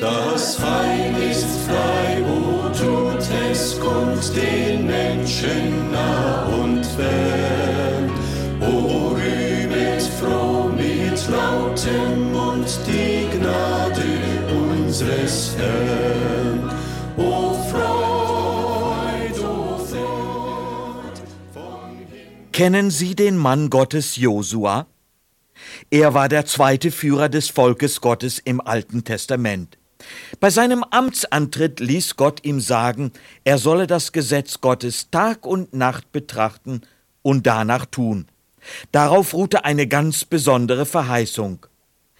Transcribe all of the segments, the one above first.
Das Heil ist frei, o tut es, kommt den Menschen nah und fern. O rühmet froh mit lautem Mund die Gnade unseres Herrn. O Freud, o Freud vom Kennen Sie den Mann Gottes Josua? Er war der zweite Führer des Volkes Gottes im Alten Testament. Bei seinem Amtsantritt ließ Gott ihm sagen, er solle das Gesetz Gottes Tag und Nacht betrachten und danach tun. Darauf ruhte eine ganz besondere Verheißung,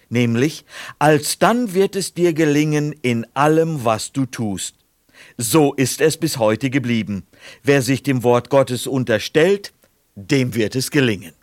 nämlich, alsdann wird es dir gelingen in allem, was du tust. So ist es bis heute geblieben. Wer sich dem Wort Gottes unterstellt, dem wird es gelingen.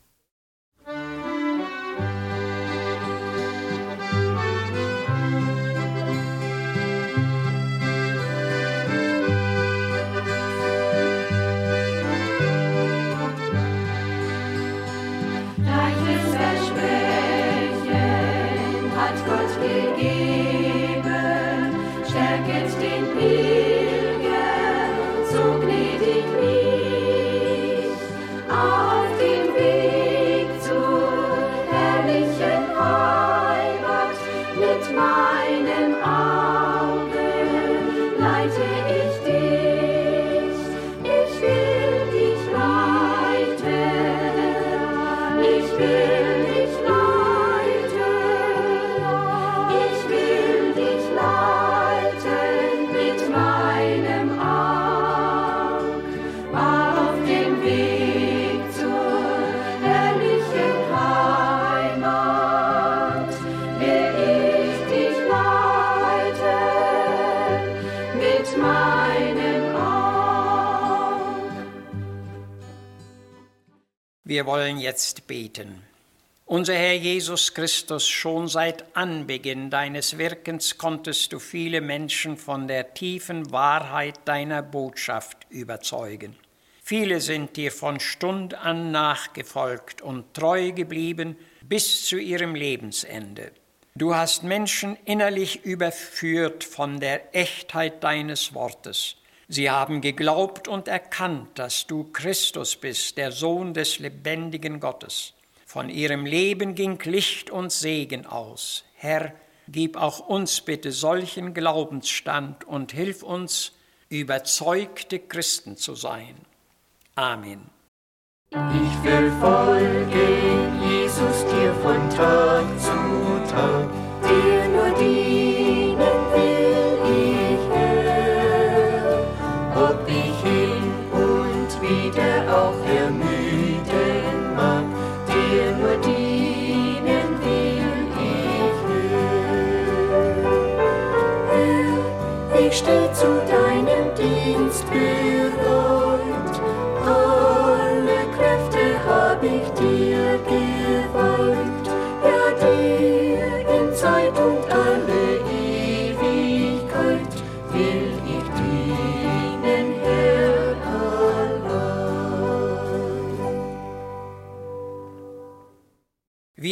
Wir wollen jetzt beten. Unser Herr Jesus Christus, schon seit Anbeginn deines Wirkens konntest du viele Menschen von der tiefen Wahrheit deiner Botschaft überzeugen. Viele sind dir von Stund an nachgefolgt und treu geblieben bis zu ihrem Lebensende. Du hast Menschen innerlich überführt von der Echtheit deines Wortes Sie haben geglaubt und erkannt, dass du Christus bist, der Sohn des lebendigen Gottes. Von ihrem Leben ging Licht und Segen aus. Herr, gib auch uns bitte solchen Glaubensstand und hilf uns, überzeugte Christen zu sein. Amen. Ich will folgen, Jesus, dir von Tag zu Tag, dir nur dienen stehe zu deinem Dienst bereit.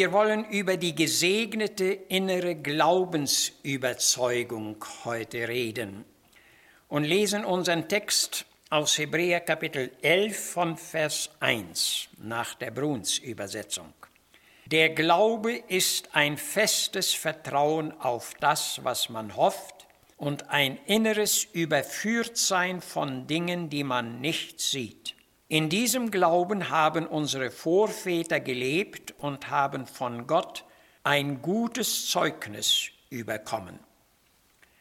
Wir wollen über die gesegnete innere Glaubensüberzeugung heute reden und lesen unseren Text aus Hebräer Kapitel 11 von Vers 1 nach der Bruns Übersetzung. Der Glaube ist ein festes Vertrauen auf das, was man hofft, und ein inneres Überführtsein von Dingen, die man nicht sieht. In diesem Glauben haben unsere Vorväter gelebt und haben von Gott ein gutes Zeugnis überkommen.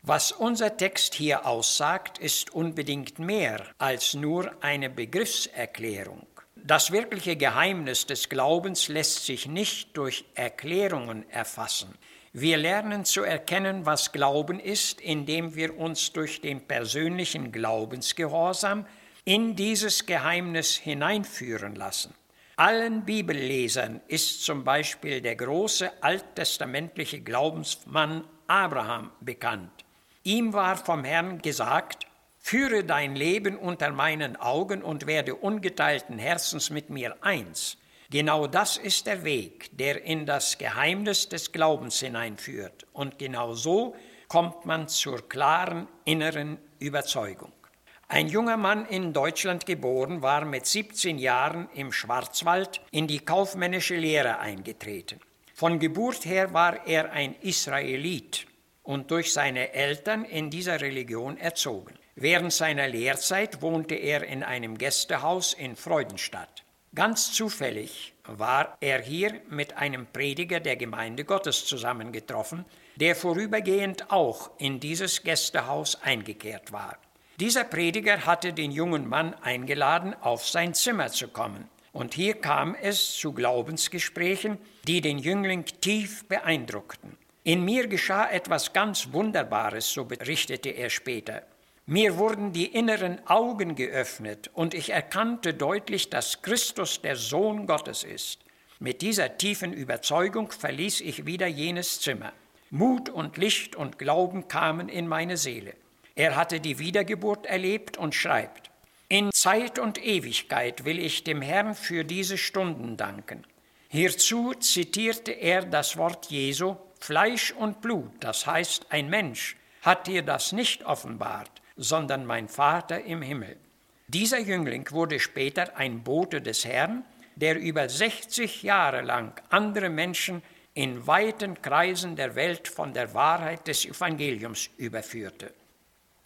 Was unser Text hier aussagt, ist unbedingt mehr als nur eine Begriffserklärung. Das wirkliche Geheimnis des Glaubens lässt sich nicht durch Erklärungen erfassen. Wir lernen zu erkennen, was Glauben ist, indem wir uns durch den persönlichen Glaubensgehorsam in dieses Geheimnis hineinführen lassen. Allen Bibellesern ist zum Beispiel der große alttestamentliche Glaubensmann Abraham bekannt. Ihm war vom Herrn gesagt, führe dein Leben unter meinen Augen und werde ungeteilten Herzens mit mir eins. Genau das ist der Weg, der in das Geheimnis des Glaubens hineinführt. Und genau so kommt man zur klaren inneren Überzeugung. Ein junger Mann in Deutschland geboren war mit 17 Jahren im Schwarzwald in die kaufmännische Lehre eingetreten. Von Geburt her war er ein Israelit und durch seine Eltern in dieser Religion erzogen. Während seiner Lehrzeit wohnte er in einem Gästehaus in Freudenstadt. Ganz zufällig war er hier mit einem Prediger der Gemeinde Gottes zusammengetroffen, der vorübergehend auch in dieses Gästehaus eingekehrt war. Dieser Prediger hatte den jungen Mann eingeladen, auf sein Zimmer zu kommen. Und hier kam es zu Glaubensgesprächen, die den Jüngling tief beeindruckten. In mir geschah etwas ganz Wunderbares, so berichtete er später. Mir wurden die inneren Augen geöffnet und ich erkannte deutlich, dass Christus der Sohn Gottes ist. Mit dieser tiefen Überzeugung verließ ich wieder jenes Zimmer. Mut und Licht und Glauben kamen in meine Seele. Er hatte die Wiedergeburt erlebt und schreibt, in Zeit und Ewigkeit will ich dem Herrn für diese Stunden danken. Hierzu zitierte er das Wort Jesu, Fleisch und Blut, das heißt ein Mensch, hat dir das nicht offenbart, sondern mein Vater im Himmel. Dieser Jüngling wurde später ein Bote des Herrn, der über 60 Jahre lang andere Menschen in weiten Kreisen der Welt von der Wahrheit des Evangeliums überführte.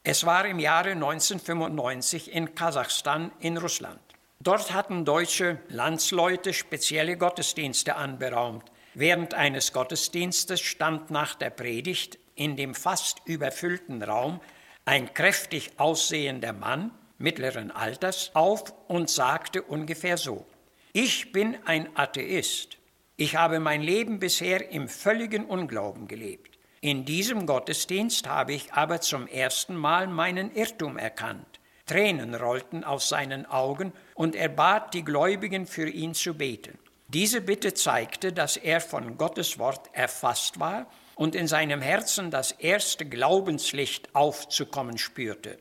Es war im Jahre 1995 in Kasachstan in Russland. Dort hatten deutsche Landsleute spezielle Gottesdienste anberaumt, Während eines Gottesdienstes stand nach der Predigt in dem fast überfüllten Raum ein kräftig aussehender Mann mittleren Alters auf und sagte ungefähr so, ich bin ein Atheist. Ich habe mein Leben bisher im völligen Unglauben gelebt. In diesem Gottesdienst habe ich aber zum ersten Mal meinen Irrtum erkannt. Tränen rollten aus seinen Augen und er bat die Gläubigen für ihn zu beten. Diese Bitte zeigte, dass er von Gottes Wort erfasst war und in seinem Herzen das erste Glaubenslicht aufzukommen spürte.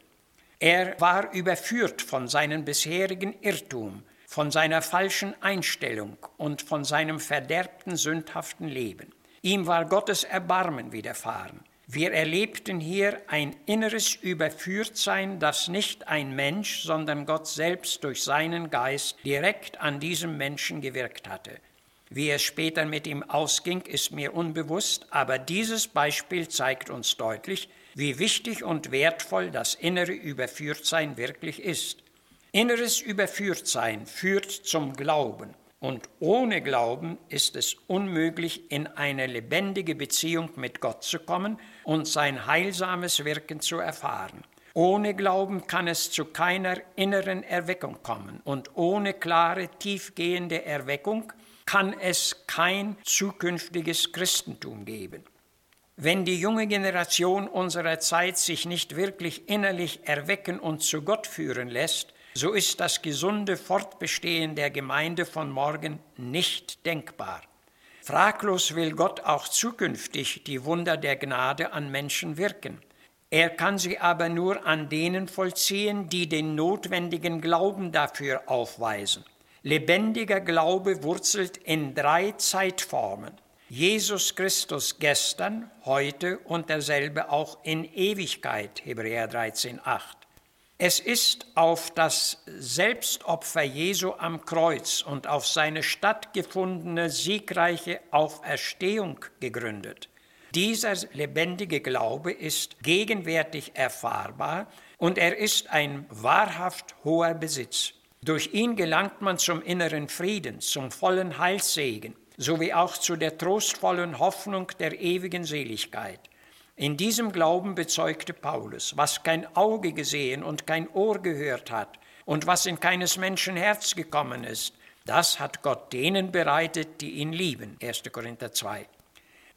Er war überführt von seinem bisherigen Irrtum, von seiner falschen Einstellung und von seinem verderbten, sündhaften Leben. Ihm war Gottes Erbarmen widerfahren. Wir erlebten hier ein inneres Überführtsein, das nicht ein Mensch, sondern Gott selbst durch seinen Geist direkt an diesem Menschen gewirkt hatte. Wie es später mit ihm ausging, ist mir unbewusst, aber dieses Beispiel zeigt uns deutlich, wie wichtig und wertvoll das innere Überführtsein wirklich ist. Inneres Überführtsein führt zum Glauben. Und ohne Glauben ist es unmöglich, in eine lebendige Beziehung mit Gott zu kommen und sein heilsames Wirken zu erfahren. Ohne Glauben kann es zu keiner inneren Erweckung kommen und ohne klare, tiefgehende Erweckung kann es kein zukünftiges Christentum geben. Wenn die junge Generation unserer Zeit sich nicht wirklich innerlich erwecken und zu Gott führen lässt, so ist das gesunde Fortbestehen der Gemeinde von morgen nicht denkbar. Fraglos will Gott auch zukünftig die Wunder der Gnade an Menschen wirken. Er kann sie aber nur an denen vollziehen, die den notwendigen Glauben dafür aufweisen. Lebendiger Glaube wurzelt in drei Zeitformen. Jesus Christus gestern, heute und derselbe auch in Ewigkeit, Hebräer 13, 8. Es ist auf das Selbstopfer Jesu am Kreuz und auf seine stattgefundene siegreiche Auferstehung gegründet. Dieser lebendige Glaube ist gegenwärtig erfahrbar und er ist ein wahrhaft hoher Besitz. Durch ihn gelangt man zum inneren Frieden, zum vollen Heilssegen, sowie auch zu der trostvollen Hoffnung der ewigen Seligkeit. In diesem Glauben bezeugte Paulus, was kein Auge gesehen und kein Ohr gehört hat und was in keines Menschen Herz gekommen ist, das hat Gott denen bereitet, die ihn lieben. 1. Korinther 2.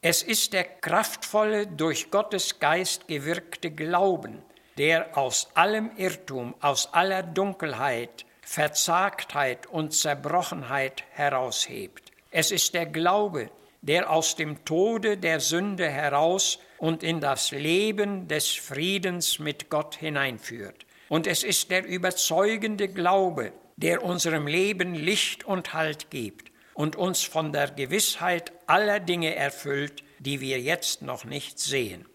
Es ist der kraftvolle, durch Gottes Geist gewirkte Glauben, der aus allem Irrtum, aus aller Dunkelheit, Verzagtheit und Zerbrochenheit heraushebt. Es ist der Glaube, der aus dem Tode der Sünde heraus und in das Leben des Friedens mit Gott hineinführt. Und es ist der überzeugende Glaube, der unserem Leben Licht und Halt gibt und uns von der Gewissheit aller Dinge erfüllt, die wir jetzt noch nicht sehen.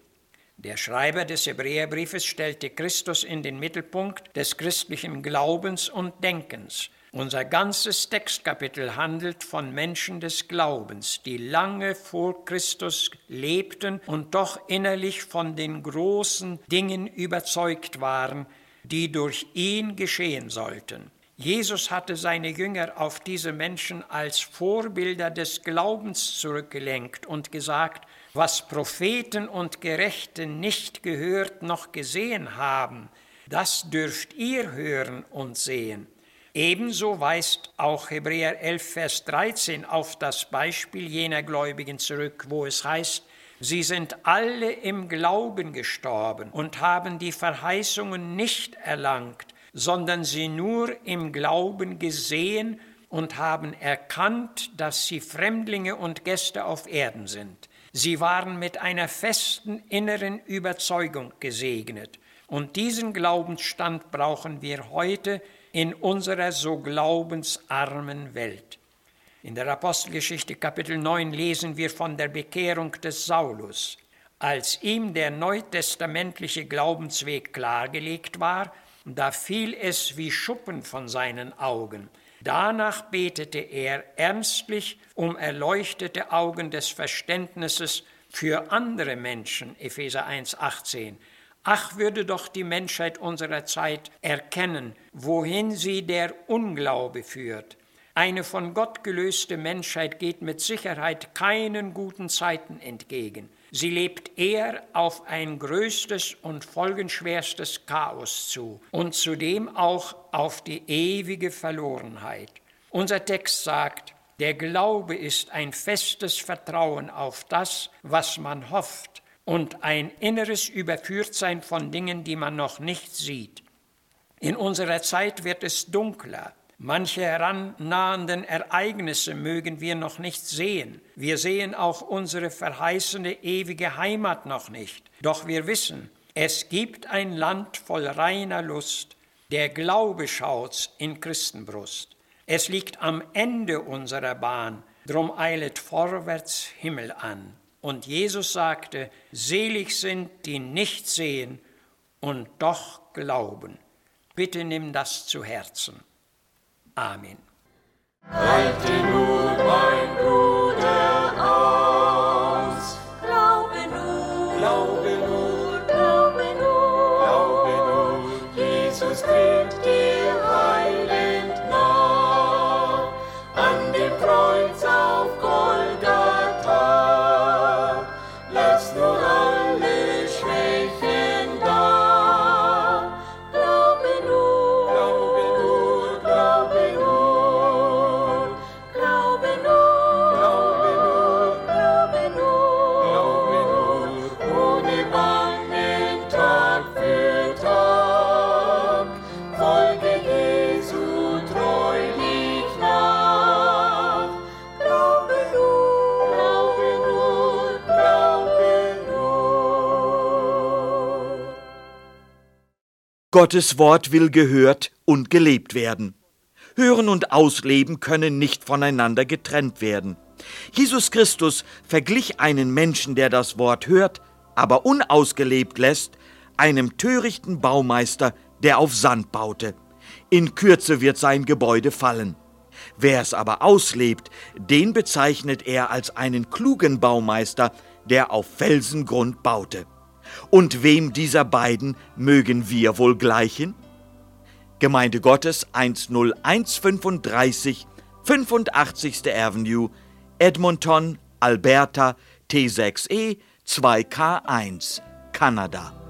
Der Schreiber des Hebräerbriefes stellte Christus in den Mittelpunkt des christlichen Glaubens und Denkens. Unser ganzes Textkapitel handelt von Menschen des Glaubens, die lange vor Christus lebten und doch innerlich von den großen Dingen überzeugt waren, die durch ihn geschehen sollten. Jesus hatte seine Jünger auf diese Menschen als Vorbilder des Glaubens zurückgelenkt und gesagt, was Propheten und Gerechte nicht gehört noch gesehen haben, das dürft ihr hören und sehen. Ebenso weist auch Hebräer 11, Vers 13 auf das Beispiel jener Gläubigen zurück, wo es heißt, Sie sind alle im Glauben gestorben und haben die Verheißungen nicht erlangt, sondern sie nur im Glauben gesehen und haben erkannt, dass sie Fremdlinge und Gäste auf Erden sind. Sie waren mit einer festen inneren Überzeugung gesegnet. Und diesen Glaubensstand brauchen wir heute in unserer so glaubensarmen Welt. In der Apostelgeschichte Kapitel 9 lesen wir von der Bekehrung des Saulus. Als ihm der neutestamentliche Glaubensweg klargelegt war, da fiel es wie Schuppen von seinen Augen. Danach betete er ernstlich um erleuchtete Augen des Verständnisses für andere Menschen, Epheser 1,18. Ach, würde doch die Menschheit unserer Zeit erkennen, wohin sie der Unglaube führt. Eine von Gott gelöste Menschheit geht mit Sicherheit keinen guten Zeiten entgegen. Sie lebt eher auf ein größtes und folgenschwerstes Chaos zu und zudem auch auf die ewige Verlorenheit. Unser Text sagt, der Glaube ist ein festes Vertrauen auf das, was man hofft und ein inneres Überführtsein von Dingen, die man noch nicht sieht. In unserer Zeit wird es dunkler, Manche herannahenden Ereignisse mögen wir noch nicht sehen. Wir sehen auch unsere verheißene ewige Heimat noch nicht. Doch wir wissen, es gibt ein Land voll reiner Lust. Der Glaube schaut's in Christenbrust. Es liegt am Ende unserer Bahn, drum eilet vorwärts Himmel an. Und Jesus sagte, selig sind, die nicht sehen und doch glauben. Bitte nimm das zu Herzen. Amen. Halte nur, mein Bruder, Gottes Wort will gehört und gelebt werden. Hören und Ausleben können nicht voneinander getrennt werden. Jesus Christus verglich einen Menschen, der das Wort hört, aber unausgelebt lässt, einem törichten Baumeister, der auf Sand baute. In Kürze wird sein Gebäude fallen. Wer es aber auslebt, den bezeichnet er als einen klugen Baumeister, der auf Felsengrund baute. Und wem dieser beiden mögen wir wohl gleichen? Gemeinde Gottes 10135, 85. Avenue, Edmonton, Alberta, T6E 2K1, Kanada.